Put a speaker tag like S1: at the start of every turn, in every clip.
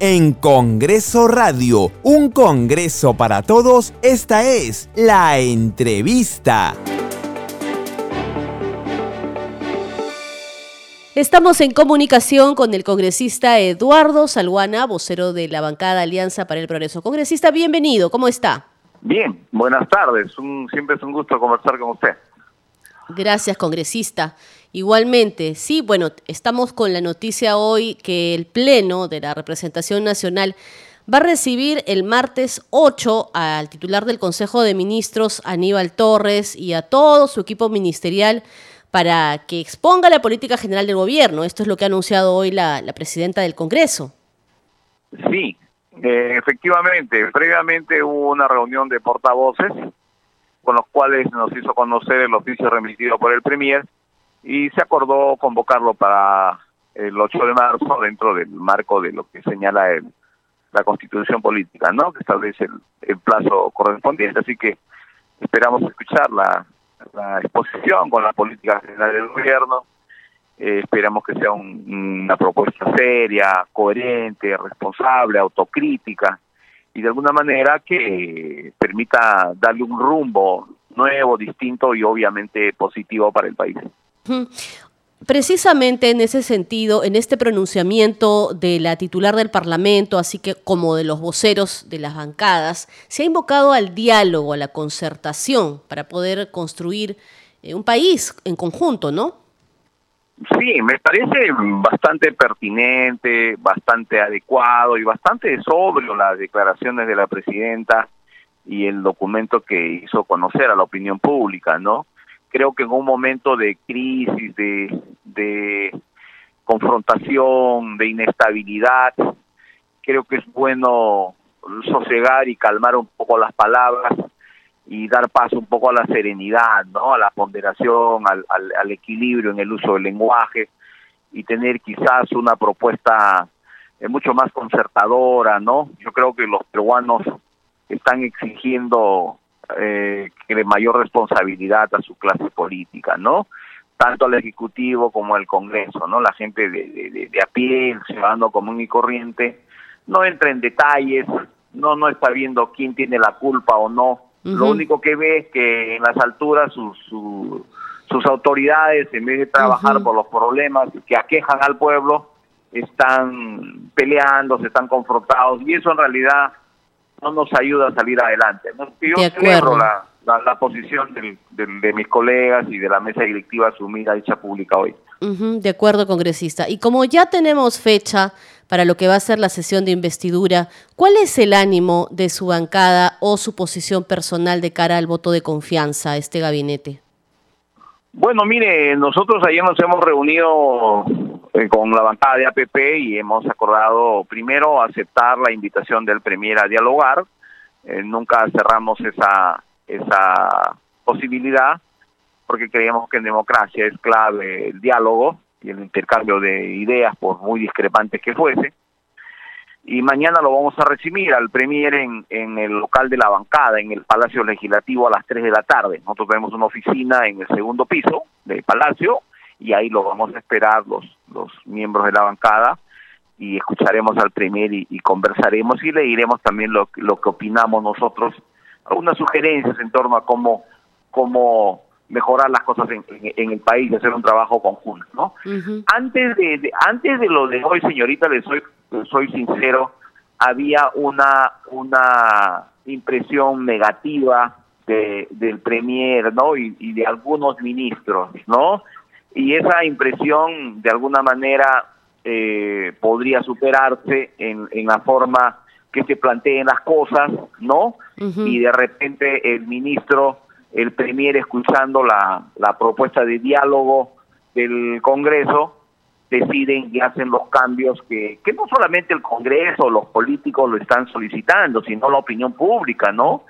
S1: en Congreso Radio, un Congreso para todos, esta es la entrevista.
S2: Estamos en comunicación con el congresista Eduardo Salguana, vocero de la bancada Alianza para el Progreso. Congresista, bienvenido, ¿cómo está?
S3: Bien, buenas tardes, siempre es un gusto conversar con usted.
S2: Gracias, congresista. Igualmente, sí, bueno, estamos con la noticia hoy que el Pleno de la Representación Nacional va a recibir el martes 8 al titular del Consejo de Ministros, Aníbal Torres, y a todo su equipo ministerial para que exponga la política general del gobierno. Esto es lo que ha anunciado hoy la, presidenta del Congreso.
S3: Sí, eh, efectivamente. Previamente hubo una reunión de portavoces con los cuales nos hizo conocer el oficio remitido por el Premier y se acordó convocarlo para el 8 de marzo dentro del marco de lo que señala el, la constitución política, ¿no? Que establece el, el plazo correspondiente. Así que esperamos escuchar la, exposición con la política general del gobierno. Eh, esperamos que sea una propuesta seria, coherente, responsable, autocrítica y de alguna manera que permita darle un rumbo nuevo, distinto y obviamente positivo para el país.
S2: Precisamente en ese sentido, en este pronunciamiento de la titular del Parlamento, así que como de los voceros de las bancadas, se ha invocado al diálogo, a la concertación para poder construir eh, un país en conjunto, ¿no?
S3: Sí, me parece bastante pertinente, bastante adecuado y bastante sobrio las declaraciones de la presidenta y el documento que hizo conocer a la opinión pública, ¿no? Creo que en un momento de crisis, de, de confrontación, de inestabilidad, creo que es bueno sosegar y calmar un poco las palabras y dar paso un poco a la serenidad, ¿no? A la ponderación, al, al, equilibrio en el uso del lenguaje y tener quizás una propuesta eh, mucho más concertadora, ¿no? Yo creo que los peruanos están exigiendo eh, que de mayor responsabilidad a su clase política, ¿no? Tanto al Ejecutivo como al Congreso, ¿no? La gente de, de, a pie, el ciudadano común y corriente, no entra en detalles, no, no está viendo quién tiene la culpa o no. Lo único que ve es que en las alturas sus, sus autoridades, en vez de trabajar por los problemas que aquejan al pueblo, están peleando, se están confrontados, y eso en realidad no nos ayuda a salir adelante. Yo celebro la, la, posición de mis colegas y de la mesa directiva asumida, dicha pública hoy.
S2: de acuerdo, congresista. Y como ya tenemos fecha para lo que va a ser la sesión de investidura, ¿cuál es el ánimo de su bancada o su posición personal de cara al voto de confianza a este gabinete?
S3: Bueno, mire, nosotros ayer nos hemos reunido con la bancada de APP y hemos acordado primero aceptar la invitación del Premier a dialogar. Eh, nunca cerramos esa, esa posibilidad porque creemos que en democracia es clave el diálogo y el intercambio de ideas, por muy discrepantes que fuese y mañana lo vamos a recibir al Premier en, en el local de la bancada, en el Palacio Legislativo a las 3 de la tarde. Nosotros tenemos una oficina en el segundo piso del Palacio y ahí lo vamos a esperar los, los miembros de la bancada y escucharemos al Premier y, conversaremos y le diremos también lo, lo que opinamos nosotros, algunas sugerencias en torno a cómo, cómo mejorar las cosas en, en, el país y hacer un trabajo conjunto, ¿no? Antes de, antes de lo de hoy, señorita, le soy soy sincero, había una, una impresión negativa de, del Premier, ¿no? Y, de algunos ministros, ¿no? Y esa impresión, de alguna manera, eh, podría superarse en, en la forma que se planteen las cosas, ¿no? Y de repente el ministro, el Premier, escuchando la, la propuesta de diálogo del Congreso, deciden y hacen los cambios que, que no solamente el Congreso, los políticos lo están solicitando, sino la opinión pública, ¿no?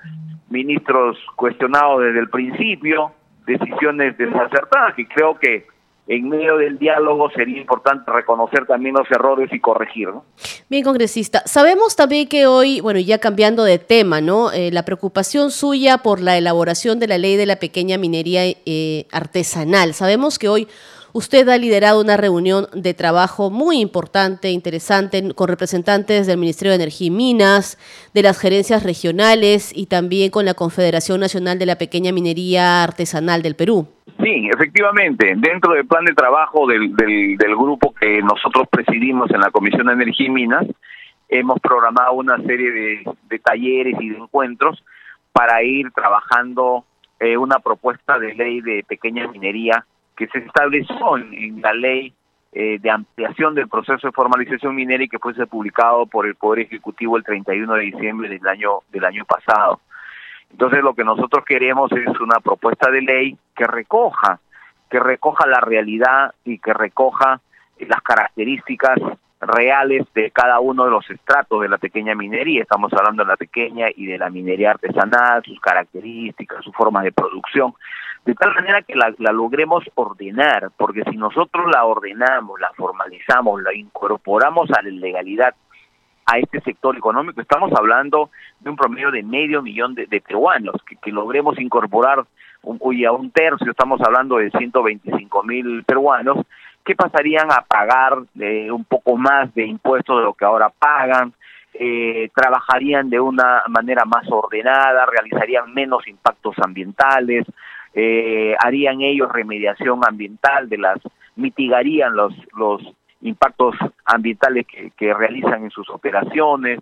S3: Ministros cuestionados desde el principio, decisiones desacertadas, que creo que en medio del diálogo sería importante reconocer también los errores y corregir. ¿no?
S2: Bien, congresista. Sabemos también que hoy, bueno, ya cambiando de tema, ¿no? Eh, la preocupación suya por la elaboración de la ley de la pequeña minería eh, artesanal. Sabemos que hoy usted ha liderado una reunión de trabajo muy importante, interesante, con representantes del Ministerio de Energía y Minas, de las gerencias regionales y también con la Confederación Nacional de la Pequeña Minería Artesanal del Perú.
S3: Sí, efectivamente, dentro del plan de trabajo del, grupo que nosotros presidimos en la Comisión de Energía y Minas, hemos programado una serie de, talleres y de encuentros para ir trabajando eh, una propuesta de ley de pequeña minería que se estableció en, la ley eh, de ampliación del proceso de formalización minera y que fuese publicado por el Poder Ejecutivo el 31 de diciembre del año del año pasado. Entonces lo que nosotros queremos es una propuesta de ley que recoja que recoja la realidad y que recoja las características reales de cada uno de los estratos de la pequeña minería. Estamos hablando de la pequeña y de la minería artesanal, sus características, su forma de producción, de tal manera que la, logremos ordenar, porque si nosotros la ordenamos, la formalizamos, la incorporamos a la legalidad a este sector económico, estamos hablando de un promedio de medio millón de, peruanos, que, logremos incorporar un, a un tercio, estamos hablando de 125 mil peruanos, pasarían a pagar eh, un poco más de impuestos de lo que ahora pagan, eh, trabajarían de una manera más ordenada, realizarían menos impactos ambientales, eh, harían ellos remediación ambiental de las, mitigarían los, los impactos ambientales que, que realizan en sus operaciones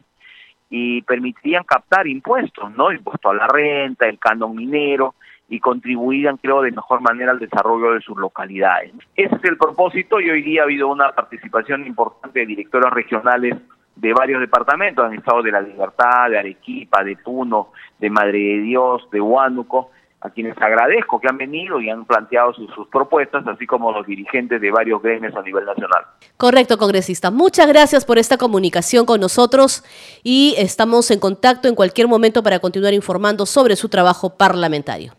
S3: y permitirían captar impuestos, ¿no? Impuesto a la renta, el canon minero, y contribuirían, creo, de mejor manera al desarrollo de sus localidades. Ese es el propósito y hoy día ha habido una participación importante de directoras regionales de varios departamentos, han estado de La Libertad, de Arequipa, de Puno, de Madre de Dios, de Huánuco, a quienes agradezco que han venido y han planteado sus, sus, propuestas, así como los dirigentes de varios gremios a nivel nacional.
S2: Correcto, congresista. Muchas gracias por esta comunicación con nosotros y estamos en contacto en cualquier momento para continuar informando sobre su trabajo parlamentario